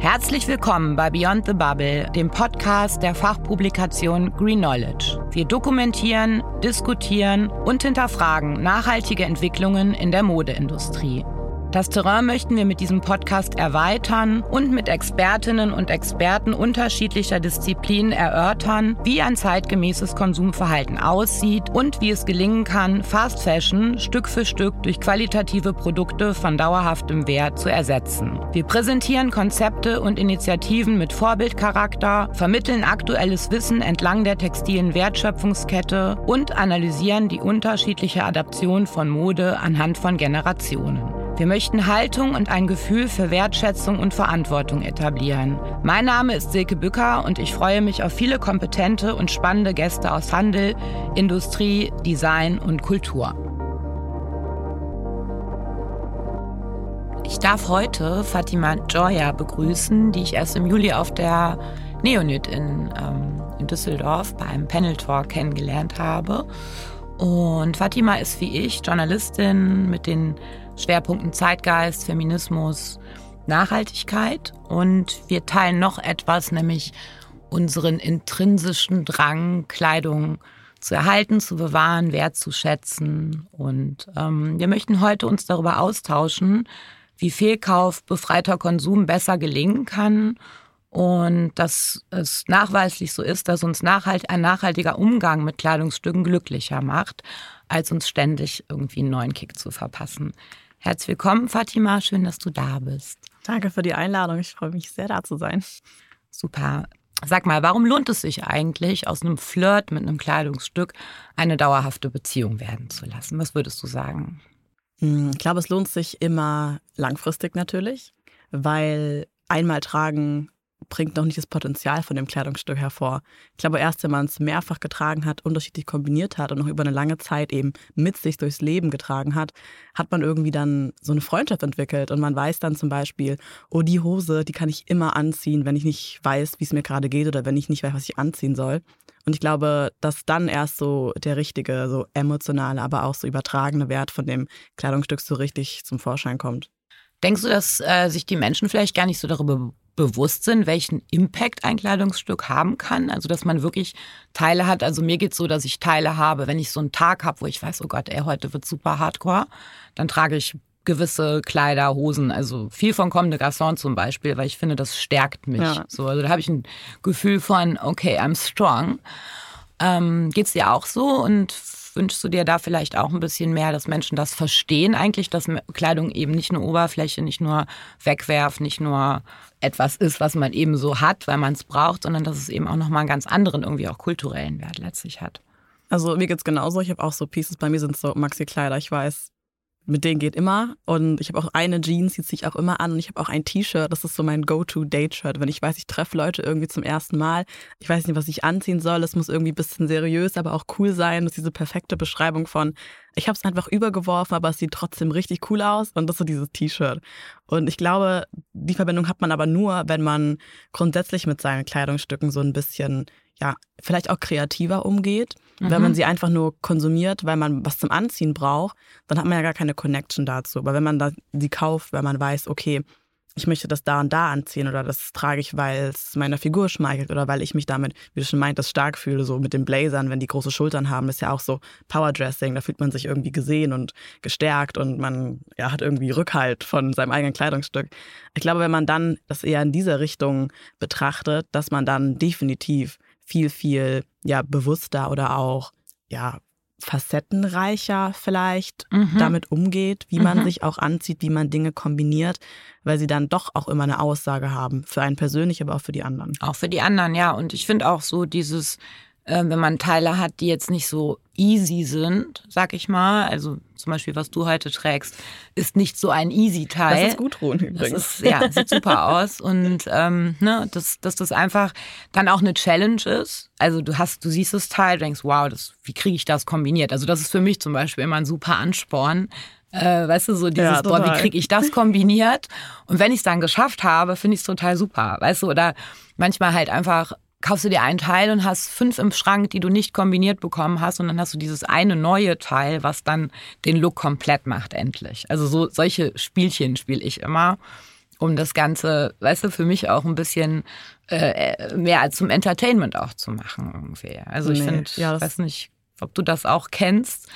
Herzlich willkommen bei Beyond the Bubble, dem Podcast der Fachpublikation Green Knowledge. Wir dokumentieren, diskutieren und hinterfragen nachhaltige Entwicklungen in der Modeindustrie. Das Terrain möchten wir mit diesem Podcast erweitern und mit Expertinnen und Experten unterschiedlicher Disziplinen erörtern, wie ein zeitgemäßes Konsumverhalten aussieht und wie es gelingen kann, Fast Fashion Stück für Stück durch qualitative Produkte von dauerhaftem Wert zu ersetzen. Wir präsentieren Konzepte und Initiativen mit Vorbildcharakter, vermitteln aktuelles Wissen entlang der textilen Wertschöpfungskette und analysieren die unterschiedliche Adaption von Mode anhand von Generationen. Wir möchten Haltung und ein Gefühl für Wertschätzung und Verantwortung etablieren. Mein Name ist Silke Bücker und ich freue mich auf viele kompetente und spannende Gäste aus Handel, Industrie, Design und Kultur. Ich darf heute Fatima Joya begrüßen, die ich erst im Juli auf der Neonit in, ähm, in Düsseldorf beim Panel Talk kennengelernt habe. Und Fatima ist wie ich Journalistin mit den Schwerpunkten Zeitgeist, Feminismus, Nachhaltigkeit. Und wir teilen noch etwas, nämlich unseren intrinsischen Drang, Kleidung zu erhalten, zu bewahren, wertzuschätzen. Und ähm, wir möchten heute uns darüber austauschen, wie Fehlkauf, befreiter Konsum besser gelingen kann und dass es nachweislich so ist, dass uns nachhalt, ein nachhaltiger Umgang mit Kleidungsstücken glücklicher macht, als uns ständig irgendwie einen neuen Kick zu verpassen. Herzlich willkommen, Fatima. Schön, dass du da bist. Danke für die Einladung. Ich freue mich sehr, da zu sein. Super. Sag mal, warum lohnt es sich eigentlich, aus einem Flirt mit einem Kleidungsstück eine dauerhafte Beziehung werden zu lassen? Was würdest du sagen? Hm, ich glaube, es lohnt sich immer langfristig natürlich, weil einmal tragen bringt noch nicht das Potenzial von dem Kleidungsstück hervor. Ich glaube, erst wenn man es mehrfach getragen hat, unterschiedlich kombiniert hat und noch über eine lange Zeit eben mit sich durchs Leben getragen hat, hat man irgendwie dann so eine Freundschaft entwickelt und man weiß dann zum Beispiel, oh, die Hose, die kann ich immer anziehen, wenn ich nicht weiß, wie es mir gerade geht oder wenn ich nicht weiß, was ich anziehen soll. Und ich glaube, dass dann erst so der richtige, so emotionale, aber auch so übertragene Wert von dem Kleidungsstück so richtig zum Vorschein kommt. Denkst du, dass äh, sich die Menschen vielleicht gar nicht so darüber bewusst sind, welchen Impact ein Kleidungsstück haben kann. Also, dass man wirklich Teile hat. Also, mir geht es so, dass ich Teile habe, wenn ich so einen Tag habe, wo ich weiß, oh Gott, ey, heute wird super hardcore, dann trage ich gewisse Kleider, Hosen, also viel von Comme de Garçon zum Beispiel, weil ich finde, das stärkt mich. Ja. So, also da habe ich ein Gefühl von, okay, I'm strong. Ähm, Geht es dir auch so? Und wünschst du dir da vielleicht auch ein bisschen mehr, dass Menschen das verstehen eigentlich, dass Kleidung eben nicht nur Oberfläche, nicht nur Wegwerf, nicht nur etwas ist, was man eben so hat, weil man es braucht, sondern dass es eben auch nochmal einen ganz anderen, irgendwie auch kulturellen Wert letztlich hat. Also mir geht es genauso. Ich habe auch so Pieces, bei mir sind so Maxi-Kleider. Ich weiß, mit denen geht immer. Und ich habe auch eine Jeans, die ziehe ich auch immer an. Und ich habe auch ein T-Shirt, das ist so mein Go-To-Date-Shirt. Wenn ich weiß, ich treffe Leute irgendwie zum ersten Mal, ich weiß nicht, was ich anziehen soll. Es muss irgendwie ein bisschen seriös, aber auch cool sein. Das ist diese perfekte Beschreibung von, ich habe es einfach übergeworfen, aber es sieht trotzdem richtig cool aus. Und das ist so dieses T-Shirt. Und ich glaube, die Verbindung hat man aber nur, wenn man grundsätzlich mit seinen Kleidungsstücken so ein bisschen ja, vielleicht auch kreativer umgeht. Mhm. Wenn man mhm. sie einfach nur konsumiert, weil man was zum Anziehen braucht, dann hat man ja gar keine Connection dazu. Aber wenn man da sie kauft, weil man weiß, okay, ich möchte das da und da anziehen oder das trage ich, weil es meiner Figur schmeichelt oder weil ich mich damit, wie du schon meintest, stark fühle, so mit den Blazern, wenn die große Schultern haben, ist ja auch so Powerdressing, da fühlt man sich irgendwie gesehen und gestärkt und man ja, hat irgendwie Rückhalt von seinem eigenen Kleidungsstück. Ich glaube, wenn man dann das eher in dieser Richtung betrachtet, dass man dann definitiv viel, viel ja, bewusster oder auch ja, facettenreicher vielleicht mhm. damit umgeht, wie man mhm. sich auch anzieht, wie man Dinge kombiniert, weil sie dann doch auch immer eine Aussage haben, für einen persönlich, aber auch für die anderen. Auch für die anderen, ja. Und ich finde auch so dieses, äh, wenn man Teile hat, die jetzt nicht so easy sind, sag ich mal, also zum Beispiel, was du heute trägst, ist nicht so ein easy Teil. Das ist gut, Ron, übrigens. Das ist, ja, sieht super aus und ähm, ne, dass, dass das einfach dann auch eine Challenge ist. Also du hast, du siehst das Teil, denkst, wow, das, wie kriege ich das kombiniert? Also das ist für mich zum Beispiel immer ein super Ansporn, äh, weißt du, so dieses, ja, boah, wie kriege ich das kombiniert? Und wenn ich es dann geschafft habe, finde ich es total super, weißt du, oder manchmal halt einfach kaufst du dir einen Teil und hast fünf im Schrank, die du nicht kombiniert bekommen hast und dann hast du dieses eine neue Teil, was dann den Look komplett macht endlich. Also so solche Spielchen spiele ich immer. um das Ganze, weißt du, für mich auch ein bisschen äh, mehr als zum Entertainment auch zu machen irgendwie. Also ich nee, finde, ja, ich weiß nicht, ob du das auch kennst,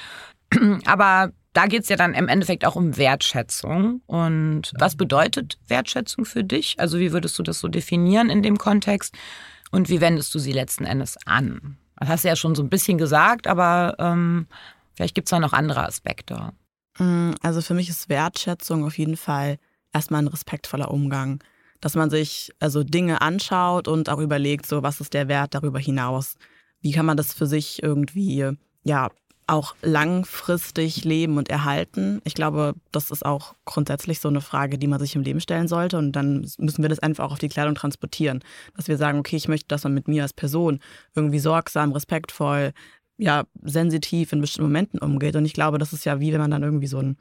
aber da geht es ja dann im Endeffekt auch um Wertschätzung. Und was bedeutet Wertschätzung für dich? Also wie würdest du das so definieren in dem Kontext? Und wie wendest du sie letzten Endes an? Das hast du ja schon so ein bisschen gesagt, aber ähm, vielleicht gibt es da noch andere Aspekte. Mm, also für mich ist Wertschätzung auf jeden Fall erstmal ein respektvoller Umgang. Dass man sich also Dinge anschaut und auch überlegt, so was ist der Wert darüber hinaus? Wie kann man das für sich irgendwie ja auch langfristig leben und erhalten? Ich glaube, das ist auch grundsätzlich so eine Frage, die man sich im Leben stellen sollte. Und dann müssen wir das einfach auch auf die Kleidung transportieren. Dass wir sagen, okay, ich möchte, dass man mit mir als Person irgendwie sorgsam, respektvoll, ja, sensitiv in bestimmten Momenten umgeht. Und ich glaube, das ist ja wie wenn man dann irgendwie so ein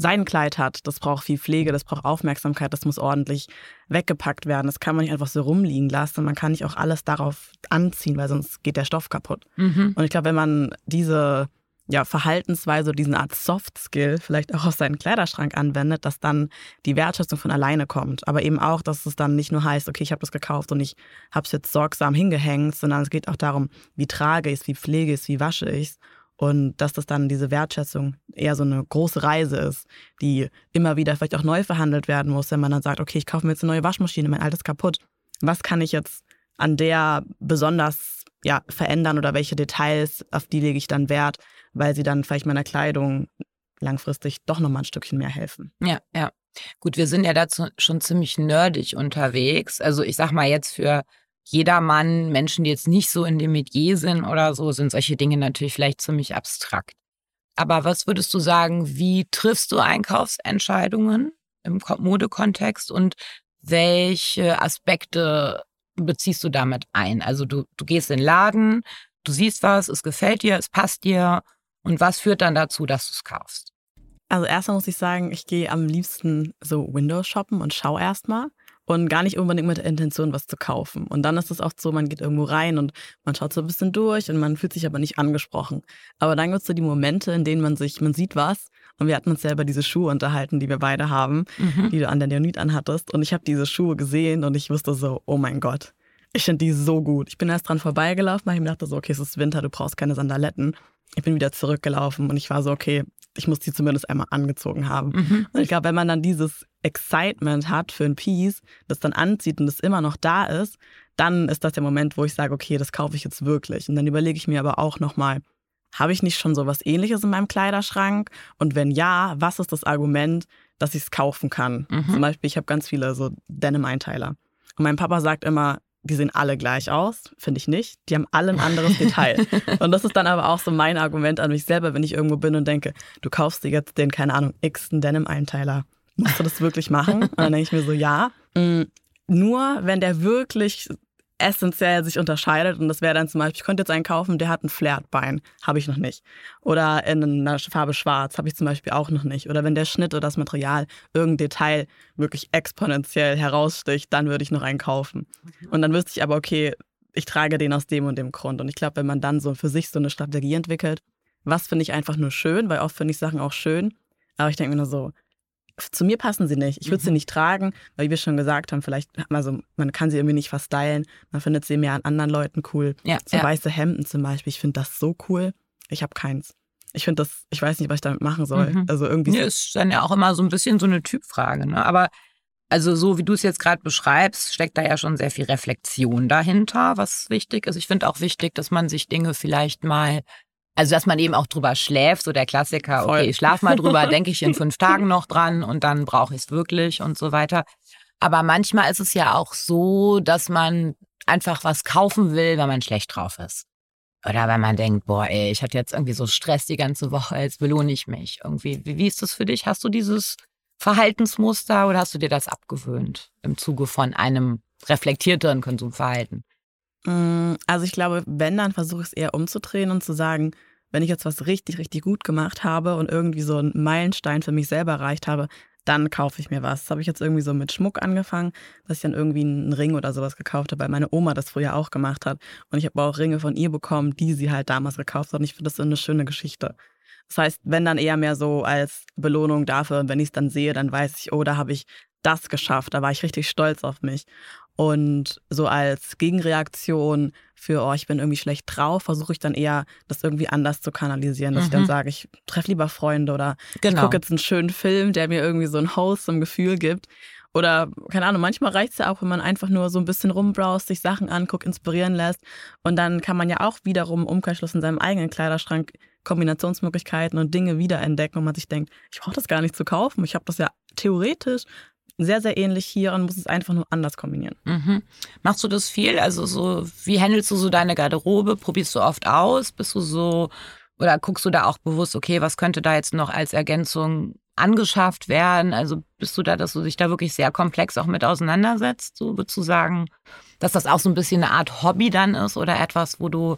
sein Kleid hat, das braucht viel Pflege, das braucht Aufmerksamkeit, das muss ordentlich weggepackt werden. Das kann man nicht einfach so rumliegen lassen. Man kann nicht auch alles darauf anziehen, weil sonst geht der Stoff kaputt. Mhm. Und ich glaube, wenn man diese ja, Verhaltensweise, diesen Art Soft Skill vielleicht auch auf seinen Kleiderschrank anwendet, dass dann die Wertschätzung von alleine kommt. Aber eben auch, dass es dann nicht nur heißt, okay, ich habe das gekauft und ich habe es jetzt sorgsam hingehängt, sondern es geht auch darum, wie trage ich es, wie pflege ich es, wie wasche ich es. Und dass das dann diese Wertschätzung eher so eine große Reise ist, die immer wieder vielleicht auch neu verhandelt werden muss, wenn man dann sagt, okay, ich kaufe mir jetzt eine neue Waschmaschine, mein altes kaputt. Was kann ich jetzt an der besonders ja, verändern oder welche Details, auf die lege ich dann Wert, weil sie dann vielleicht meiner Kleidung langfristig doch nochmal ein Stückchen mehr helfen. Ja, ja. Gut, wir sind ja dazu schon ziemlich nerdig unterwegs. Also ich sag mal jetzt für jedermann, Menschen, die jetzt nicht so in dem Metier sind oder so, sind solche Dinge natürlich vielleicht ziemlich abstrakt. Aber was würdest du sagen, wie triffst du Einkaufsentscheidungen im Modekontext und welche Aspekte beziehst du damit ein? Also du, du gehst in den Laden, du siehst was, es gefällt dir, es passt dir und was führt dann dazu, dass du es kaufst? Also erstmal muss ich sagen, ich gehe am liebsten so Windows shoppen und schaue erstmal und gar nicht unbedingt mit der Intention, was zu kaufen. Und dann ist es oft so, man geht irgendwo rein und man schaut so ein bisschen durch und man fühlt sich aber nicht angesprochen. Aber dann gibt es so die Momente, in denen man sich, man sieht was und wir hatten uns selber diese Schuhe unterhalten, die wir beide haben, mhm. die du an der Neonit anhattest. Und ich habe diese Schuhe gesehen und ich wusste so, oh mein Gott, ich finde die so gut. Ich bin erst dran vorbeigelaufen, weil ich mir dachte so, okay, es ist Winter, du brauchst keine Sandaletten. Ich bin wieder zurückgelaufen und ich war so, okay, ich muss die zumindest einmal angezogen haben. Mhm. Und ich glaube, wenn man dann dieses Excitement hat für ein Piece, das dann anzieht und das immer noch da ist, dann ist das der Moment, wo ich sage, okay, das kaufe ich jetzt wirklich. Und dann überlege ich mir aber auch nochmal, habe ich nicht schon so was ähnliches in meinem Kleiderschrank? Und wenn ja, was ist das Argument, dass ich es kaufen kann? Mhm. Zum Beispiel, ich habe ganz viele so Denim-Einteiler. Und mein Papa sagt immer, die sehen alle gleich aus, finde ich nicht. Die haben alle ein anderes Detail. Und das ist dann aber auch so mein Argument an mich selber, wenn ich irgendwo bin und denke, du kaufst dir jetzt den, keine Ahnung, x-ten Denim-Einteiler. Musst du das wirklich machen? Und dann denke ich mir so, ja. Mm, nur wenn der wirklich essentiell sich unterscheidet. Und das wäre dann zum Beispiel, ich könnte jetzt einen kaufen, der hat ein Flairtbein, habe ich noch nicht. Oder in einer Farbe schwarz, habe ich zum Beispiel auch noch nicht. Oder wenn der Schnitt oder das Material irgendein Detail wirklich exponentiell heraussticht, dann würde ich noch einen kaufen. Mhm. Und dann wüsste ich aber, okay, ich trage den aus dem und dem Grund. Und ich glaube, wenn man dann so für sich so eine Strategie entwickelt, was finde ich einfach nur schön, weil oft finde ich Sachen auch schön. Aber ich denke mir nur so, zu mir passen sie nicht. Ich würde mhm. sie nicht tragen, weil wie wir schon gesagt haben, vielleicht, also man kann sie irgendwie nicht verstylen. Man findet sie mehr an anderen Leuten cool. Ja, so ja. weiße Hemden zum Beispiel. Ich finde das so cool. Ich habe keins. Ich finde das, ich weiß nicht, was ich damit machen soll. Mhm. Also irgendwie. Ja, ist dann ja auch immer so ein bisschen so eine Typfrage. Ne? Aber also so wie du es jetzt gerade beschreibst, steckt da ja schon sehr viel Reflexion dahinter, was wichtig ist. Ich finde auch wichtig, dass man sich Dinge vielleicht mal also, dass man eben auch drüber schläft, so der Klassiker, Voll. okay, ich schlaf mal drüber, denke ich in fünf Tagen noch dran und dann brauche ich es wirklich und so weiter. Aber manchmal ist es ja auch so, dass man einfach was kaufen will, wenn man schlecht drauf ist. Oder wenn man denkt, boah, ey, ich hatte jetzt irgendwie so Stress die ganze Woche, jetzt belohne ich mich. Irgendwie, wie, wie ist das für dich? Hast du dieses Verhaltensmuster oder hast du dir das abgewöhnt im Zuge von einem reflektierteren Konsumverhalten? Mm, also ich glaube, wenn, dann versuche ich es eher umzudrehen und zu sagen, wenn ich jetzt was richtig, richtig gut gemacht habe und irgendwie so einen Meilenstein für mich selber erreicht habe, dann kaufe ich mir was. Das habe ich jetzt irgendwie so mit Schmuck angefangen, dass ich dann irgendwie einen Ring oder sowas gekauft habe, weil meine Oma das früher auch gemacht hat. Und ich habe auch Ringe von ihr bekommen, die sie halt damals gekauft hat. Und ich finde das so eine schöne Geschichte. Das heißt, wenn dann eher mehr so als Belohnung dafür, und wenn ich es dann sehe, dann weiß ich, oh, da habe ich das geschafft. Da war ich richtig stolz auf mich. Und so als Gegenreaktion für, oh, ich bin irgendwie schlecht drauf, versuche ich dann eher, das irgendwie anders zu kanalisieren, dass mhm. ich dann mhm. sage, ich treffe lieber Freunde oder genau. ich gucke jetzt einen schönen Film, der mir irgendwie so ein wholesome Gefühl gibt. Oder, keine Ahnung, manchmal reicht es ja auch, wenn man einfach nur so ein bisschen rumbraust, sich Sachen anguckt, inspirieren lässt. Und dann kann man ja auch wiederum Umkehrschluss in seinem eigenen Kleiderschrank Kombinationsmöglichkeiten und Dinge wiederentdecken und man sich denkt, ich brauche das gar nicht zu kaufen. Ich habe das ja theoretisch sehr, sehr ähnlich hier und muss es einfach nur anders kombinieren. Mhm. Machst du das viel? Also so, wie handelst du so deine Garderobe? Probierst du oft aus? Bist du so, oder guckst du da auch bewusst, okay, was könnte da jetzt noch als Ergänzung angeschafft werden? Also bist du da, dass du dich da wirklich sehr komplex auch mit auseinandersetzt? So würdest du sagen, dass das auch so ein bisschen eine Art Hobby dann ist oder etwas, wo du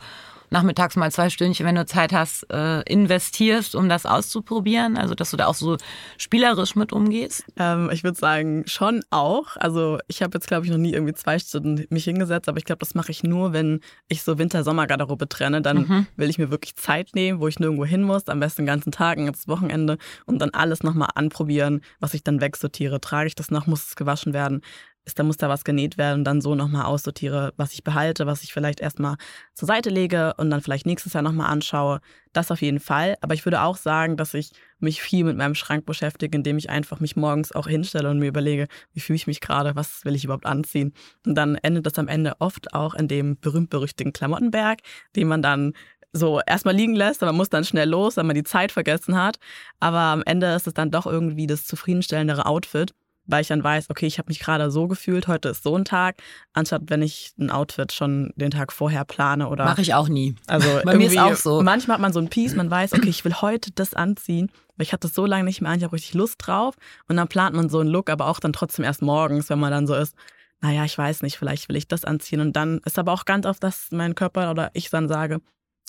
nachmittags mal zwei Stündchen, wenn du Zeit hast, äh, investierst, um das auszuprobieren? Also, dass du da auch so spielerisch mit umgehst? Ähm, ich würde sagen, schon auch. Also, ich habe jetzt, glaube ich, noch nie irgendwie zwei Stunden mich hingesetzt, aber ich glaube, das mache ich nur, wenn ich so Winter-Sommer-Garderobe trenne. Dann mhm. will ich mir wirklich Zeit nehmen, wo ich nirgendwo hin muss, am besten den ganzen Tag, ganzes Wochenende und dann alles nochmal anprobieren, was ich dann wegsortiere. Trage ich das noch, muss es gewaschen werden? Ist, da muss da was genäht werden und dann so nochmal aussortiere, was ich behalte, was ich vielleicht erstmal zur Seite lege und dann vielleicht nächstes Jahr nochmal anschaue. Das auf jeden Fall. Aber ich würde auch sagen, dass ich mich viel mit meinem Schrank beschäftige, indem ich einfach mich morgens auch hinstelle und mir überlege, wie fühle ich mich gerade, was will ich überhaupt anziehen. Und dann endet das am Ende oft auch in dem berühmt-berüchtigten Klamottenberg, den man dann so erstmal liegen lässt, aber man muss dann schnell los, weil man die Zeit vergessen hat. Aber am Ende ist es dann doch irgendwie das zufriedenstellendere Outfit weil ich dann weiß, okay, ich habe mich gerade so gefühlt, heute ist so ein Tag, anstatt wenn ich ein Outfit schon den Tag vorher plane oder. Mache ich auch nie. Also bei mir ist auch so. Manchmal hat man so ein Piece, man weiß, okay, ich will heute das anziehen, weil ich hatte das so lange nicht mehr an, ich habe richtig Lust drauf und dann plant man so einen Look, aber auch dann trotzdem erst morgens, wenn man dann so ist, naja, ich weiß nicht, vielleicht will ich das anziehen und dann ist aber auch ganz oft, dass mein Körper oder ich dann sage,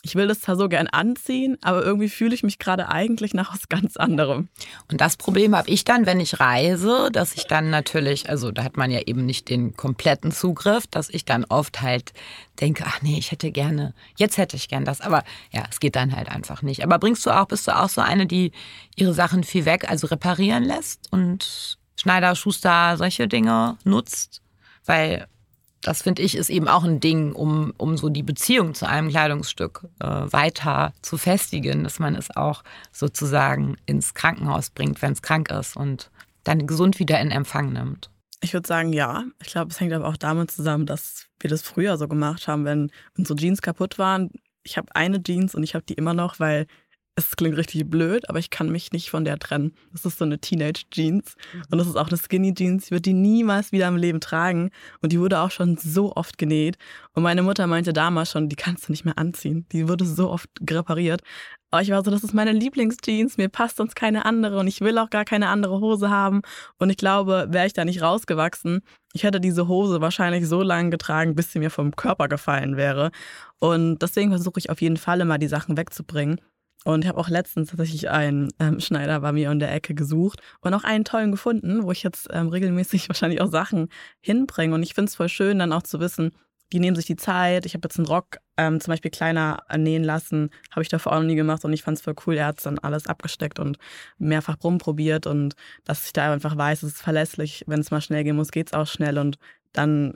ich will das zwar so gern anziehen, aber irgendwie fühle ich mich gerade eigentlich nach was ganz anderem. Und das Problem habe ich dann, wenn ich reise, dass ich dann natürlich, also da hat man ja eben nicht den kompletten Zugriff, dass ich dann oft halt denke, ach nee, ich hätte gerne, jetzt hätte ich gern das, aber ja, es geht dann halt einfach nicht. Aber bringst du auch, bist du auch so eine, die ihre Sachen viel weg, also reparieren lässt und Schneider, Schuster, solche Dinge nutzt? Weil das finde ich ist eben auch ein Ding, um, um so die Beziehung zu einem Kleidungsstück äh, weiter zu festigen, dass man es auch sozusagen ins Krankenhaus bringt, wenn es krank ist und dann gesund wieder in Empfang nimmt. Ich würde sagen, ja. Ich glaube, es hängt aber auch damit zusammen, dass wir das früher so gemacht haben, wenn unsere Jeans kaputt waren. Ich habe eine Jeans und ich habe die immer noch, weil es klingt richtig blöd, aber ich kann mich nicht von der trennen. Das ist so eine Teenage-Jeans. Und das ist auch eine Skinny-Jeans. Ich würde die niemals wieder im Leben tragen. Und die wurde auch schon so oft genäht. Und meine Mutter meinte damals schon, die kannst du nicht mehr anziehen. Die wurde so oft repariert. Aber ich war so, das ist meine Lieblingsjeans. Mir passt sonst keine andere. Und ich will auch gar keine andere Hose haben. Und ich glaube, wäre ich da nicht rausgewachsen, ich hätte diese Hose wahrscheinlich so lange getragen, bis sie mir vom Körper gefallen wäre. Und deswegen versuche ich auf jeden Fall immer, die Sachen wegzubringen. Und ich habe auch letztens tatsächlich einen ähm, Schneider bei mir in der Ecke gesucht und auch einen tollen gefunden, wo ich jetzt ähm, regelmäßig wahrscheinlich auch Sachen hinbringe. Und ich finde es voll schön, dann auch zu wissen, die nehmen sich die Zeit. Ich habe jetzt einen Rock ähm, zum Beispiel kleiner nähen lassen, habe ich davor auch noch nie gemacht und ich fand es voll cool. Er hat dann alles abgesteckt und mehrfach rumprobiert und dass ich da einfach weiß, es ist verlässlich. Wenn es mal schnell gehen muss, geht es auch schnell und dann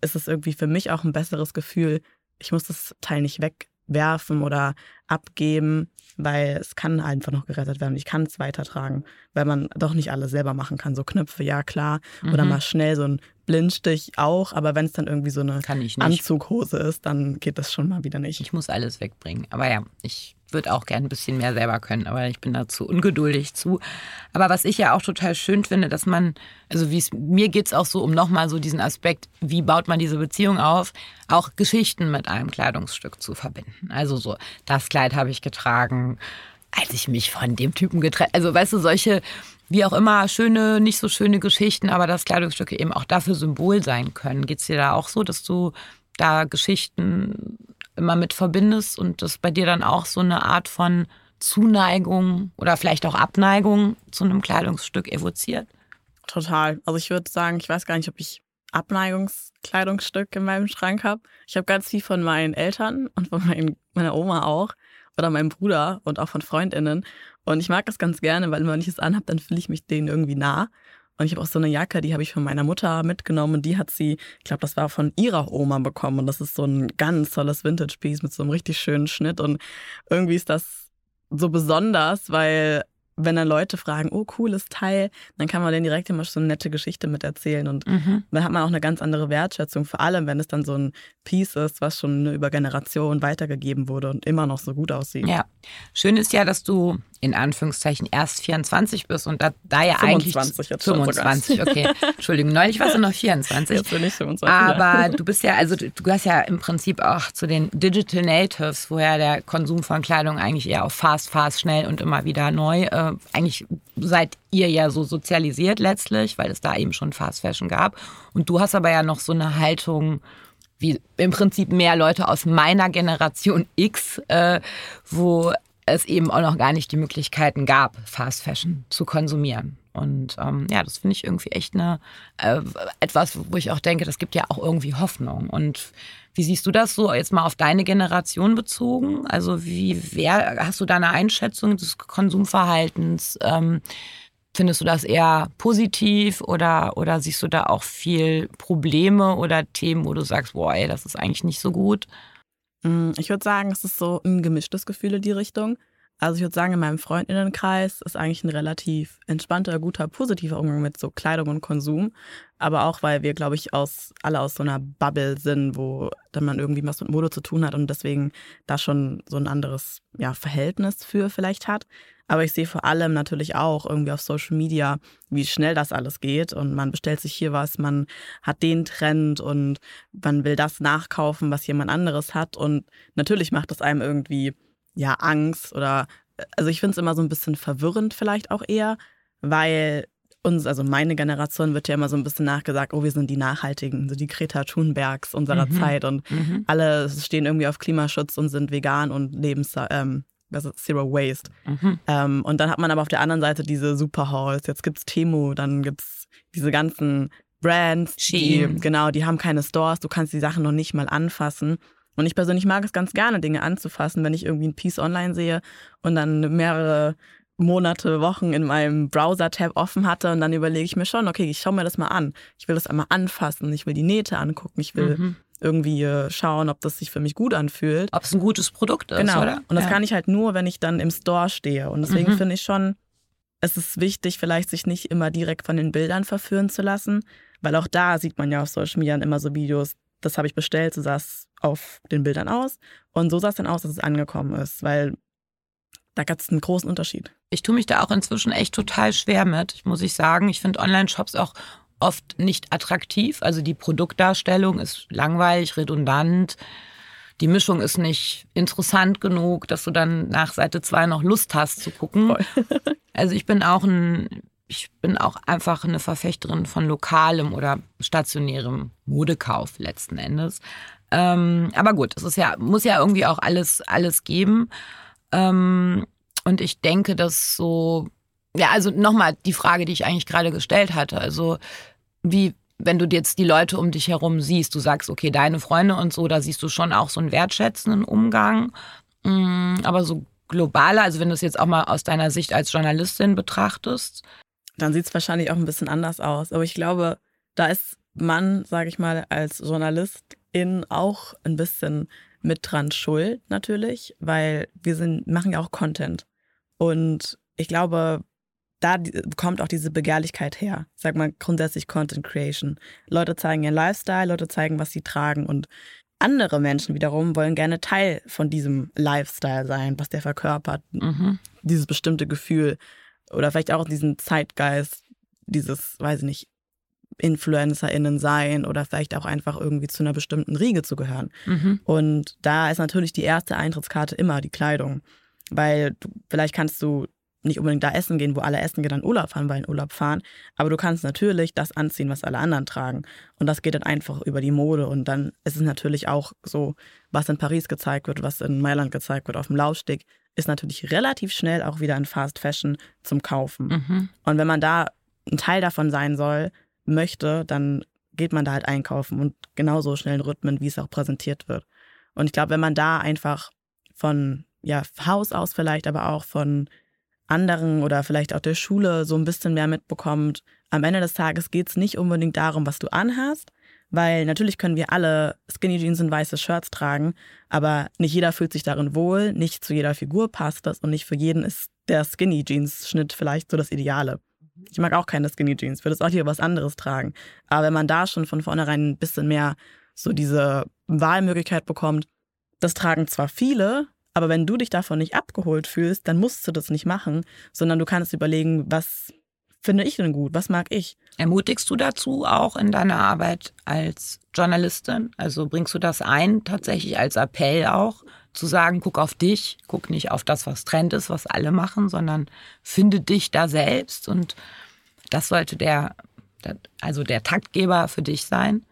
ist es irgendwie für mich auch ein besseres Gefühl. Ich muss das Teil nicht wegwerfen oder abgeben, weil es kann einfach noch gerettet werden. Ich kann es weitertragen, weil man doch nicht alles selber machen kann. So Knöpfe, ja klar. Oder mhm. mal schnell so ein Blindstich auch. Aber wenn es dann irgendwie so eine Anzughose ist, dann geht das schon mal wieder nicht. Ich muss alles wegbringen. Aber ja, ich würde auch gerne ein bisschen mehr selber können, aber ich bin dazu ungeduldig zu. Aber was ich ja auch total schön finde, dass man, also wie es mir geht es auch so um nochmal so diesen Aspekt, wie baut man diese Beziehung auf, auch Geschichten mit einem Kleidungsstück zu verbinden. Also so, das Kleid habe ich getragen, als ich mich von dem Typen getrennt. Also weißt du, solche, wie auch immer, schöne, nicht so schöne Geschichten, aber dass Kleidungsstücke eben auch dafür Symbol sein können. Geht es dir da auch so, dass du da Geschichten immer mit verbindest und das bei dir dann auch so eine Art von Zuneigung oder vielleicht auch Abneigung zu einem Kleidungsstück evoziert? Total. Also ich würde sagen, ich weiß gar nicht, ob ich Abneigungskleidungsstück in meinem Schrank habe. Ich habe ganz viel von meinen Eltern und von meinen, meiner Oma auch oder meinem Bruder und auch von Freundinnen. Und ich mag das ganz gerne, weil wenn ich es anhabe, dann fühle ich mich denen irgendwie nah. Und ich habe auch so eine Jacke, die habe ich von meiner Mutter mitgenommen und die hat sie, ich glaube, das war von ihrer Oma bekommen. Und das ist so ein ganz tolles Vintage-Piece mit so einem richtig schönen Schnitt. Und irgendwie ist das so besonders, weil wenn dann Leute fragen, oh, cooles Teil, dann kann man denen direkt immer so eine nette Geschichte mit erzählen. Und mhm. dann hat man auch eine ganz andere Wertschätzung, vor allem wenn es dann so ein Piece ist, was schon über Generationen weitergegeben wurde und immer noch so gut aussieht. Ja. Schön ist ja, dass du in Anführungszeichen erst 24 bist und da, da ja 25 eigentlich jetzt 25, okay. Entschuldigung, neulich warst du noch 24. Jetzt bin ich 25. Aber du bist ja, also du, du gehörst ja im Prinzip auch zu den Digital Natives, woher der Konsum von Kleidung eigentlich eher auf fast, fast, schnell und immer wieder neu. Äh, eigentlich seid ihr ja so sozialisiert letztlich, weil es da eben schon Fast Fashion gab. Und du hast aber ja noch so eine Haltung, wie im Prinzip mehr Leute aus meiner Generation X, äh, wo es eben auch noch gar nicht die Möglichkeiten gab, Fast Fashion zu konsumieren. Und ähm, ja, das finde ich irgendwie echt eine, äh, etwas, wo ich auch denke, das gibt ja auch irgendwie Hoffnung. Und wie siehst du das so jetzt mal auf deine Generation bezogen? Also wie wer, hast du da eine Einschätzung des Konsumverhaltens? Ähm, findest du das eher positiv oder, oder siehst du da auch viel Probleme oder Themen, wo du sagst, boah, ey, das ist eigentlich nicht so gut? Mm, ich würde sagen, es ist so ein gemischtes Gefühl in die Richtung. Also ich würde sagen, in meinem Freundinnenkreis ist eigentlich ein relativ entspannter, guter, positiver Umgang mit so Kleidung und Konsum. Aber auch, weil wir, glaube ich, aus, alle aus so einer Bubble sind, wo dann man irgendwie was mit Mode zu tun hat und deswegen da schon so ein anderes ja, Verhältnis für vielleicht hat. Aber ich sehe vor allem natürlich auch irgendwie auf Social Media, wie schnell das alles geht. Und man bestellt sich hier was, man hat den Trend und man will das nachkaufen, was jemand anderes hat. Und natürlich macht das einem irgendwie ja Angst oder also ich finde es immer so ein bisschen verwirrend vielleicht auch eher, weil uns, also meine Generation wird ja immer so ein bisschen nachgesagt, oh, wir sind die Nachhaltigen, so die Greta Thunbergs unserer mhm. Zeit und mhm. alle stehen irgendwie auf Klimaschutz und sind vegan und lebens, ähm, also Zero Waste. Mhm. Ähm, und dann hat man aber auf der anderen Seite diese Superhauls. Jetzt gibt es Temu, dann gibt es diese ganzen Brands, die, genau, die haben keine Stores, du kannst die Sachen noch nicht mal anfassen. Und ich persönlich mag es ganz gerne, Dinge anzufassen, wenn ich irgendwie ein Piece online sehe und dann mehrere Monate, Wochen in meinem Browser-Tab offen hatte und dann überlege ich mir schon, okay, ich schaue mir das mal an. Ich will das einmal anfassen, ich will die Nähte angucken, ich will mhm. Irgendwie äh, schauen, ob das sich für mich gut anfühlt. Ob es ein gutes Produkt ist, genau. oder? Und das ja. kann ich halt nur, wenn ich dann im Store stehe. Und deswegen mhm. finde ich schon, es ist wichtig, vielleicht sich nicht immer direkt von den Bildern verführen zu lassen, weil auch da sieht man ja auf Social Media immer so Videos, das habe ich bestellt, so sah es auf den Bildern aus. Und so sah es dann aus, dass es angekommen ist, weil da gab es einen großen Unterschied. Ich tue mich da auch inzwischen echt total schwer mit, muss ich sagen. Ich finde Online-Shops auch oft nicht attraktiv. Also die Produktdarstellung ist langweilig, redundant. Die Mischung ist nicht interessant genug, dass du dann nach Seite 2 noch Lust hast zu gucken. also ich bin auch ein ich bin auch einfach eine Verfechterin von lokalem oder stationärem Modekauf letzten Endes. Ähm, aber gut, es ist ja, muss ja irgendwie auch alles, alles geben. Ähm, und ich denke, dass so, ja, also nochmal die Frage, die ich eigentlich gerade gestellt hatte. Also, wie, wenn du jetzt die Leute um dich herum siehst, du sagst, okay, deine Freunde und so, da siehst du schon auch so einen wertschätzenden Umgang. Mm, aber so globaler, also wenn du es jetzt auch mal aus deiner Sicht als Journalistin betrachtest, dann sieht es wahrscheinlich auch ein bisschen anders aus. Aber ich glaube, da ist man, sage ich mal, als Journalistin auch ein bisschen mit dran schuld, natürlich, weil wir sind, machen ja auch Content. Und ich glaube, da kommt auch diese Begehrlichkeit her. Sag mal grundsätzlich Content Creation. Leute zeigen ihren Lifestyle, Leute zeigen, was sie tragen und andere Menschen wiederum wollen gerne Teil von diesem Lifestyle sein, was der verkörpert. Mhm. Dieses bestimmte Gefühl oder vielleicht auch diesen Zeitgeist, dieses, weiß ich nicht, InfluencerInnen sein oder vielleicht auch einfach irgendwie zu einer bestimmten Riege zu gehören. Mhm. Und da ist natürlich die erste Eintrittskarte immer die Kleidung. Weil du, vielleicht kannst du nicht unbedingt da essen gehen, wo alle essen gehen, dann Urlaub fahren, weil in Urlaub fahren. Aber du kannst natürlich das anziehen, was alle anderen tragen. Und das geht dann einfach über die Mode. Und dann ist es natürlich auch so, was in Paris gezeigt wird, was in Mailand gezeigt wird, auf dem Laufsteg, ist natürlich relativ schnell auch wieder in Fast Fashion zum Kaufen. Mhm. Und wenn man da ein Teil davon sein soll, möchte, dann geht man da halt einkaufen und genauso schnellen Rhythmen, wie es auch präsentiert wird. Und ich glaube, wenn man da einfach von ja, Haus aus vielleicht, aber auch von anderen oder vielleicht auch der Schule so ein bisschen mehr mitbekommt. Am Ende des Tages geht es nicht unbedingt darum, was du anhast, weil natürlich können wir alle Skinny Jeans und weiße Shirts tragen, aber nicht jeder fühlt sich darin wohl, nicht zu jeder Figur passt das und nicht für jeden ist der Skinny Jeans Schnitt vielleicht so das Ideale. Ich mag auch keine Skinny Jeans, würde es auch lieber was anderes tragen. Aber wenn man da schon von vornherein ein bisschen mehr so diese Wahlmöglichkeit bekommt, das tragen zwar viele, aber wenn du dich davon nicht abgeholt fühlst, dann musst du das nicht machen, sondern du kannst überlegen, was finde ich denn gut, was mag ich. Ermutigst du dazu auch in deiner Arbeit als Journalistin? Also bringst du das ein, tatsächlich als Appell auch, zu sagen, guck auf dich, guck nicht auf das, was Trend ist, was alle machen, sondern finde dich da selbst und das sollte der, also der Taktgeber für dich sein?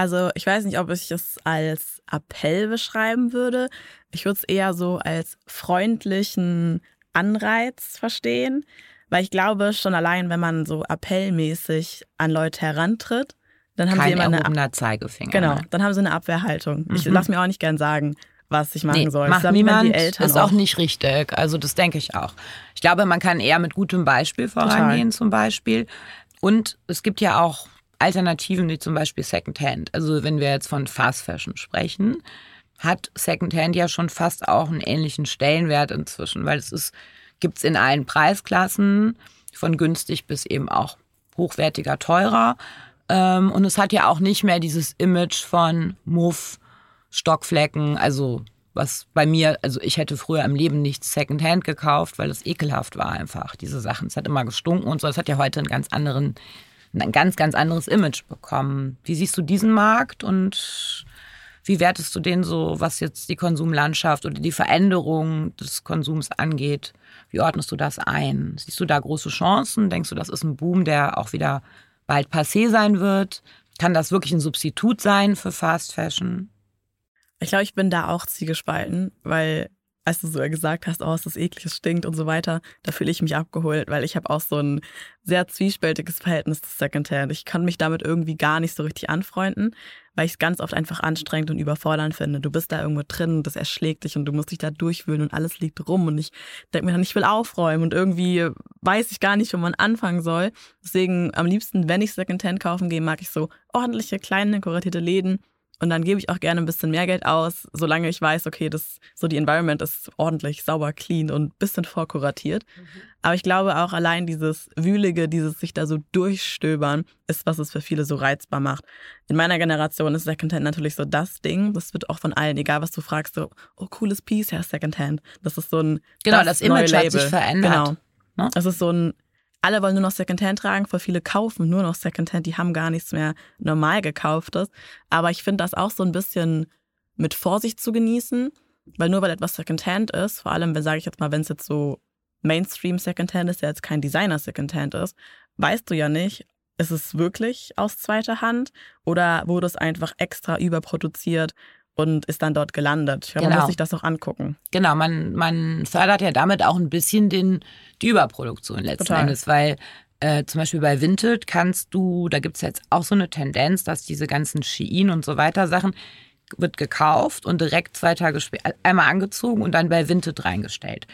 Also ich weiß nicht, ob ich es als Appell beschreiben würde. Ich würde es eher so als freundlichen Anreiz verstehen, weil ich glaube, schon allein, wenn man so appellmäßig an Leute herantritt, dann haben Kein sie immer eine Zeigefinger. Genau, ne? dann haben sie eine Abwehrhaltung. Ich Mhm. lass mir auch nicht gern sagen, was ich machen Nee, soll. macht niemand, die Eltern ist auch nicht richtig. Also das denke ich auch. Ich glaube, man kann eher mit gutem Beispiel vorangehen zum Beispiel. Und es gibt ja auch Alternativen wie zum Beispiel Secondhand. Also wenn wir jetzt von Fast Fashion sprechen, hat Secondhand ja schon fast auch einen ähnlichen Stellenwert inzwischen, weil es gibt es in allen Preisklassen, von günstig bis eben auch hochwertiger, teurer. Ähm, und es hat ja auch nicht mehr dieses Image von Muff, Stockflecken, also was bei mir, also ich hätte früher im Leben nichts Secondhand gekauft, weil es ekelhaft war einfach, diese Sachen. Es hat immer gestunken und so. Es hat ja heute einen ganz anderen, ein ganz, ganz anderes Image bekommen. Wie siehst du diesen Markt und wie wertest du den so, was jetzt die Konsumlandschaft oder die Veränderung des Konsums angeht? Wie ordnest du das ein? Siehst du da große Chancen? Denkst du, das ist ein Boom, der auch wieder bald passé sein wird? Kann das wirklich ein Substitut sein für Fast Fashion? Ich glaube, ich bin da auch zielgespalten, weil als du so gesagt hast, oh, es ist eklig, es stinkt und so weiter, da fühle ich mich abgeholt, weil ich habe auch so ein sehr zwiespältiges Verhältnis zu Secondhand. Ich kann mich damit irgendwie gar nicht so richtig anfreunden, weil ich es ganz oft einfach anstrengend und überfordernd finde. Du bist da irgendwo drin, das erschlägt dich und du musst dich da durchwühlen und alles liegt rum und ich denke mir dann, ich will aufräumen und irgendwie weiß ich gar nicht, wo man anfangen soll. Deswegen am liebsten, wenn ich Secondhand kaufen gehe, mag ich so ordentliche, kleine, kuratierte Läden, und dann gebe ich auch gerne ein bisschen mehr Geld aus, solange ich weiß, okay, das so die Environment ist ordentlich, sauber, clean und ein bisschen vorkuratiert. Mhm. Aber ich glaube auch allein dieses Wühlige, dieses sich da so durchstöbern, ist, was es für viele so reizbar macht. In meiner Generation ist Secondhand natürlich so das Ding. Das wird auch von allen, egal was du fragst, so, oh, cooles Piece, ja, Secondhand. Das ist so ein. Genau, das, das Image hat sich verändert. Genau. Ne? Das ist so ein alle wollen nur noch Secondhand tragen, voll viele kaufen nur noch Secondhand, die haben gar nichts mehr normal gekauftes. Aber ich finde das auch so ein bisschen mit Vorsicht zu genießen, weil nur weil etwas Secondhand ist, vor allem, sage ich jetzt mal, wenn es jetzt so Mainstream Secondhand ist, der jetzt kein Designer Secondhand ist, weißt du ja nicht, ist es wirklich aus zweiter Hand oder wurde es einfach extra überproduziert und ist dann dort gelandet. Ich glaube, genau. man muss sich das auch angucken. Genau, man, man fördert ja damit auch ein bisschen den, die Überproduktion letzten Total. Endes, weil äh, zum Beispiel bei Vinted kannst du, da gibt es jetzt auch so eine Tendenz, dass diese ganzen Shein und so weiter Sachen wird gekauft und direkt zwei Tage später einmal angezogen und dann bei Vinted reingestellt.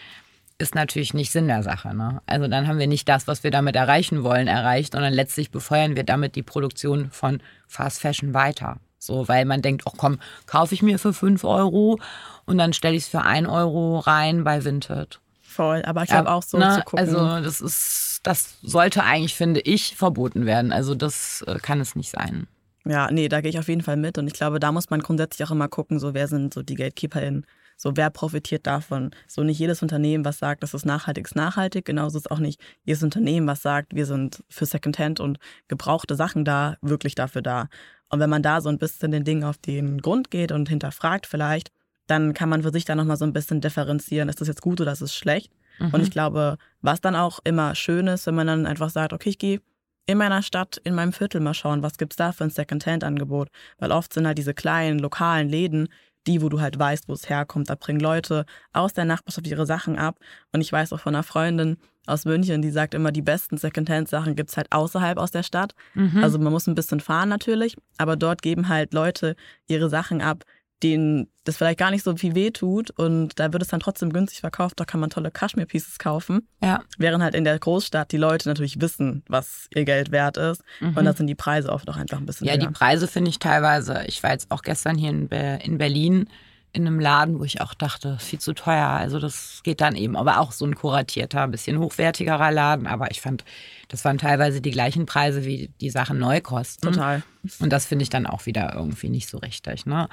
Ist natürlich nicht Sinn der Sache. Ne? Also dann haben wir nicht das, was wir damit erreichen wollen, erreicht, sondern letztlich befeuern wir damit die Produktion von Fast Fashion weiter. So, weil man denkt, oh komm, kaufe ich mir für 5 Euro und dann stelle ich es für 1 Euro rein bei Vinted. Voll, aber ich habe ja, auch so ne, zu gucken. Also das ist, das sollte eigentlich, finde ich, verboten werden. Also das äh, kann es nicht sein. Ja, nee, da gehe ich auf jeden Fall mit. Und ich glaube, da muss man grundsätzlich auch immer gucken, so wer sind so die GatekeeperInnen. So, wer profitiert davon? So, nicht jedes Unternehmen, was sagt, das ist nachhaltig, ist nachhaltig. Genauso ist auch nicht jedes Unternehmen, was sagt, wir sind für Secondhand und gebrauchte Sachen da, wirklich dafür da. Und wenn man da so ein bisschen den Dingen auf den Grund geht und hinterfragt vielleicht, dann kann man für sich da nochmal so ein bisschen differenzieren, ist das jetzt gut oder ist es schlecht? Mhm. Und ich glaube, was dann auch immer schön ist, wenn man dann einfach sagt, okay, ich gehe in meiner Stadt, in meinem Viertel mal schauen, was gibt's da für ein Secondhand-Angebot. Weil oft sind halt diese kleinen, lokalen Läden, die, wo du halt weißt, wo es herkommt. Da bringen Leute aus der Nachbarschaft ihre Sachen ab. Und ich weiß auch von einer Freundin aus München, die sagt immer, die besten Secondhand-Sachen gibt's halt außerhalb aus der Stadt. Mhm. Also man muss ein bisschen fahren natürlich, aber dort geben halt Leute ihre Sachen ab, denen das vielleicht gar nicht so viel weh tut und da wird es dann trotzdem günstig verkauft, da kann man tolle Kaschmir-Pieces kaufen. Ja. Während halt in der Großstadt die Leute natürlich wissen, was ihr Geld wert ist Mhm. und da sind die Preise oft auch einfach ein bisschen Ja, höher. die Preise finde ich teilweise. Ich war jetzt auch gestern hier in, Be in Berlin in einem Laden, wo ich auch dachte, viel zu teuer. Also das geht dann eben, aber auch so ein kuratierter, ein bisschen hochwertigerer Laden. Aber ich fand, das waren teilweise die gleichen Preise, wie die Sachen neu kosten. Total. Und das finde ich dann auch wieder irgendwie nicht so richtig. Ne?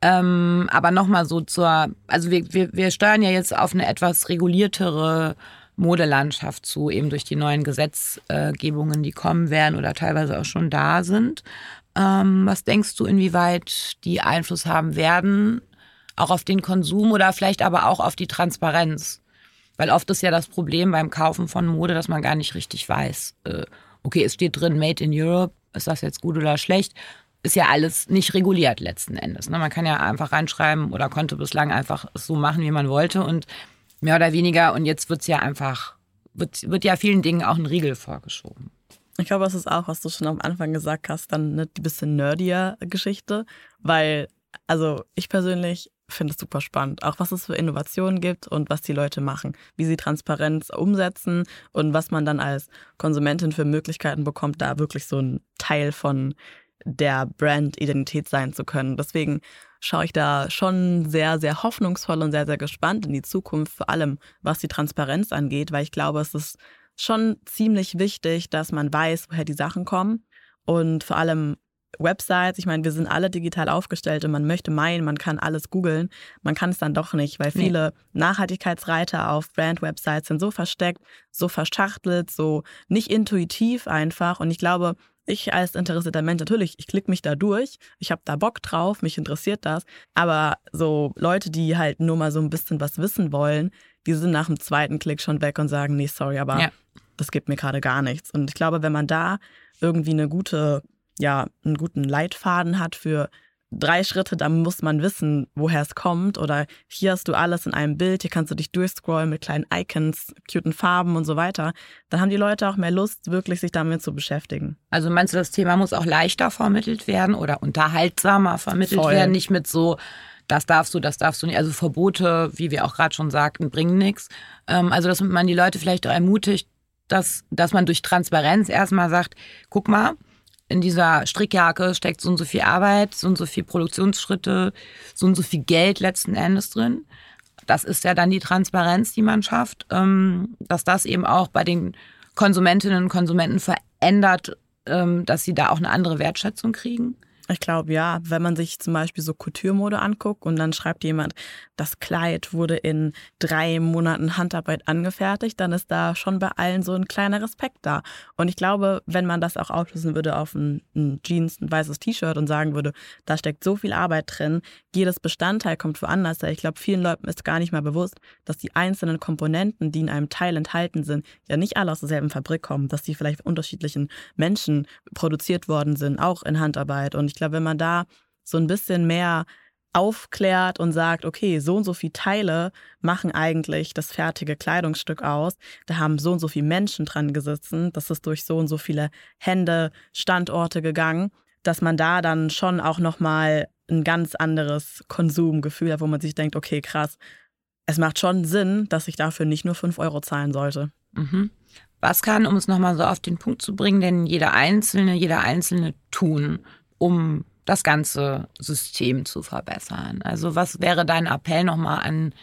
Ähm, aber nochmal so zur, also wir, wir, wir steuern ja jetzt auf eine etwas reguliertere Modelandschaft zu, eben durch die neuen Gesetzgebungen, die kommen werden oder teilweise auch schon da sind. Ähm, was denkst du, inwieweit die Einfluss haben werden, auch auf den Konsum oder vielleicht aber auch auf die Transparenz? Weil oft ist ja das Problem beim Kaufen von Mode, dass man gar nicht richtig weiß, äh, okay, es steht drin Made in Europe, ist das jetzt gut oder schlecht? Ist ja alles nicht reguliert letzten Endes. Ne? Man kann ja einfach reinschreiben oder konnte bislang einfach so machen, wie man wollte und mehr oder weniger. Und jetzt wird es ja einfach, wird, wird ja vielen Dingen auch ein Riegel vorgeschoben. Ich glaube, das ist auch, was du schon am Anfang gesagt hast, dann eine bisschen nerdier Geschichte, weil, also ich persönlich finde es super spannend, auch was es für Innovationen gibt und was die Leute machen, wie sie Transparenz umsetzen und was man dann als Konsumentin für Möglichkeiten bekommt, da wirklich so ein Teil von der Brand-Identität sein zu können. Deswegen schaue ich da schon sehr, sehr hoffnungsvoll und sehr, sehr gespannt in die Zukunft, vor allem was die Transparenz angeht, weil ich glaube, es ist schon ziemlich wichtig, dass man weiß, woher die Sachen kommen und vor allem Websites, ich meine, wir sind alle digital aufgestellt und man möchte meinen, man kann alles googeln. Man kann es dann doch nicht, weil Nee. viele Nachhaltigkeitsreiter auf Brand-Websites sind so versteckt, so verschachtelt, so nicht intuitiv einfach. Und ich glaube, ich als interessierter Mensch, natürlich, ich klicke mich da durch, ich habe da Bock drauf, mich interessiert das. Aber so Leute, die halt nur mal so ein bisschen was wissen wollen, die sind nach dem zweiten Klick schon weg und sagen, nee, sorry, aber Ja. das gibt mir gerade gar nichts. Und ich glaube, wenn man da irgendwie eine gute, ja, einen guten Leitfaden hat für drei Schritte, dann muss man wissen, woher es kommt. Oder hier hast du alles in einem Bild, hier kannst du dich durchscrollen mit kleinen Icons, cuten Farben und so weiter. Dann haben die Leute auch mehr Lust, wirklich sich damit zu beschäftigen. Also meinst du, das Thema muss auch leichter vermittelt werden oder unterhaltsamer vermittelt Voll. werden, nicht mit so, das darfst du, das darfst du nicht. Also Verbote, wie wir auch gerade schon sagten, bringen nichts. Ähm, also dass man die Leute vielleicht auch ermutigt, dass, dass man durch Transparenz erstmal sagt, guck mal, in dieser Strickjacke steckt so und so viel Arbeit, so und so viel Produktionsschritte, so und so viel Geld letzten Endes drin. Das ist ja dann die Transparenz, die man schafft, ähm, dass das eben auch bei den Konsumentinnen und Konsumenten verändert, ähm, dass sie da auch eine andere Wertschätzung kriegen. Ich glaube ja, wenn man sich zum Beispiel so Couture-Mode anguckt und dann schreibt jemand, das Kleid wurde in drei Monaten Handarbeit angefertigt, dann ist da schon bei allen so ein kleiner Respekt da. Und ich glaube, wenn man das auch aufschlüsseln würde auf ein, ein Jeans, ein weißes T-Shirt und sagen würde, da steckt so viel Arbeit drin, jedes Bestandteil kommt woanders her. Ich glaube, vielen Leuten ist gar nicht mal bewusst, dass die einzelnen Komponenten, die in einem Teil enthalten sind, ja nicht alle aus derselben Fabrik kommen, dass die vielleicht unterschiedlichen Menschen produziert worden sind, auch in Handarbeit. Und ich glaube, wenn man da so ein bisschen mehr aufklärt und sagt, okay, so und so viele Teile machen eigentlich das fertige Kleidungsstück aus. Da haben so und so viele Menschen dran gesessen. Das ist durch so und so viele Hände, Standorte gegangen, dass man da dann schon auch nochmal ein ganz anderes Konsumgefühl hat, wo man sich denkt, okay, krass, es macht schon Sinn, dass ich dafür nicht nur 5 Euro zahlen sollte. Mhm. Was kann, um es nochmal so auf den Punkt zu bringen, denn jeder Einzelne, jeder Einzelne tun, um das ganze System zu verbessern? Also was wäre dein Appell nochmal an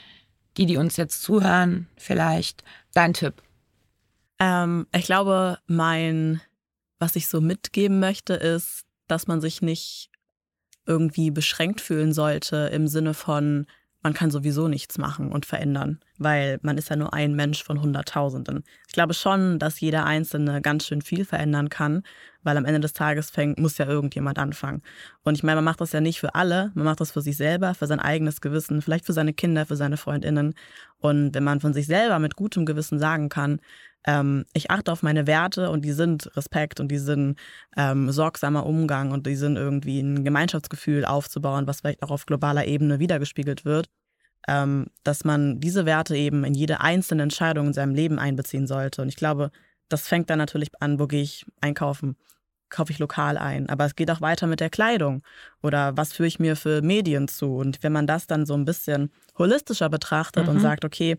die, die uns jetzt zuhören, vielleicht dein Tipp? Ähm, ich glaube, mein, was ich so mitgeben möchte, ist, dass man sich nicht irgendwie beschränkt fühlen sollte im Sinne von, man kann sowieso nichts machen und verändern, weil man ist ja nur ein Mensch von Hunderttausenden. Ich glaube schon, dass jeder Einzelne ganz schön viel verändern kann, weil am Ende des Tages fängt, muss ja irgendjemand anfangen. Und ich meine, man macht das ja nicht für alle, man macht das für sich selber, für sein eigenes Gewissen, vielleicht für seine Kinder, für seine Freundinnen. Und wenn man von sich selber mit gutem Gewissen sagen kann, ähm, ich achte auf meine Werte und die sind Respekt und die sind ähm, sorgsamer Umgang und die sind irgendwie ein Gemeinschaftsgefühl aufzubauen, was vielleicht auch auf globaler Ebene wiedergespiegelt wird, ähm, dass man diese Werte eben in jede einzelne Entscheidung in seinem Leben einbeziehen sollte. Und ich glaube, das fängt dann natürlich an, wo gehe ich einkaufen, kaufe ich lokal ein. Aber es geht auch weiter mit der Kleidung oder was führe ich mir für Medien zu. Und wenn man das dann so ein bisschen holistischer betrachtet mhm. und sagt, okay,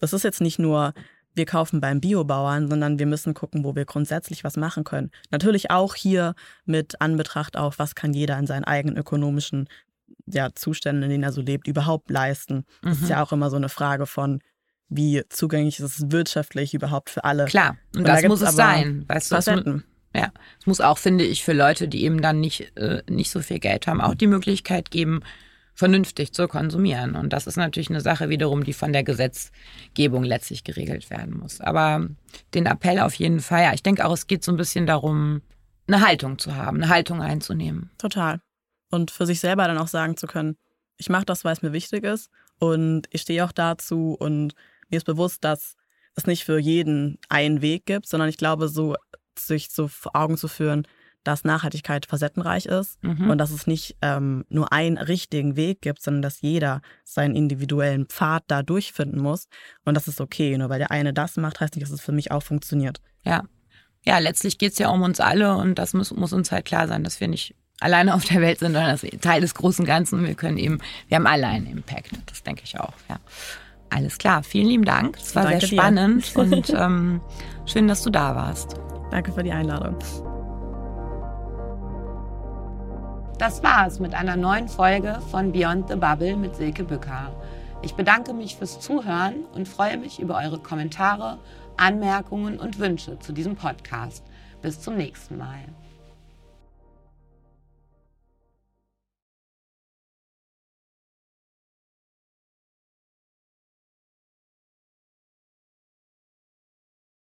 das ist jetzt nicht nur, wir kaufen beim Biobauern, sondern wir müssen gucken, wo wir grundsätzlich was machen können. Natürlich auch hier mit Anbetracht auf, was kann jeder in seinen eigenen ökonomischen ja, Zuständen, in denen er so lebt, überhaupt leisten. Das mhm. ist ja auch immer so eine Frage von, wie zugänglich ist es wirtschaftlich überhaupt für alle. Klar, und, und das da muss es sein. Weißt du, Facetten. Ja, es muss auch, finde ich, für Leute, die eben dann nicht, äh, nicht so viel Geld haben, auch die Möglichkeit geben, vernünftig zu konsumieren. Und das ist natürlich eine Sache wiederum, die von der Gesetzgebung letztlich geregelt werden muss. Aber den Appell auf jeden Fall, ja, ich denke auch, es geht so ein bisschen darum, eine Haltung zu haben, eine Haltung einzunehmen. Total. Und für sich selber dann auch sagen zu können, ich mache das, weil es mir wichtig ist und ich stehe auch dazu und mir ist bewusst, dass es nicht für jeden einen Weg gibt, sondern ich glaube, so sich so vor Augen zu führen, dass Nachhaltigkeit facettenreich ist mhm. und dass es nicht ähm, nur einen richtigen Weg gibt, sondern dass jeder seinen individuellen Pfad da durchfinden muss. Und das ist okay. Nur weil der eine das macht, heißt nicht, dass es für mich auch funktioniert. Ja. Ja, letztlich geht es ja um uns alle und das muss, muss uns halt klar sein, dass wir nicht alleine auf der Welt sind, sondern das Teil des großen Ganzen und wir können eben, wir haben alle einen Impact. Das denke ich auch, ja. Alles klar, vielen lieben Dank. Es war Danke sehr spannend und ähm, schön, dass du da warst. Danke für die Einladung. Das war's mit einer neuen Folge von Beyond the Bubble mit Silke Bücker. Ich bedanke mich fürs Zuhören und freue mich über eure Kommentare, Anmerkungen und Wünsche zu diesem Podcast. Bis zum nächsten Mal.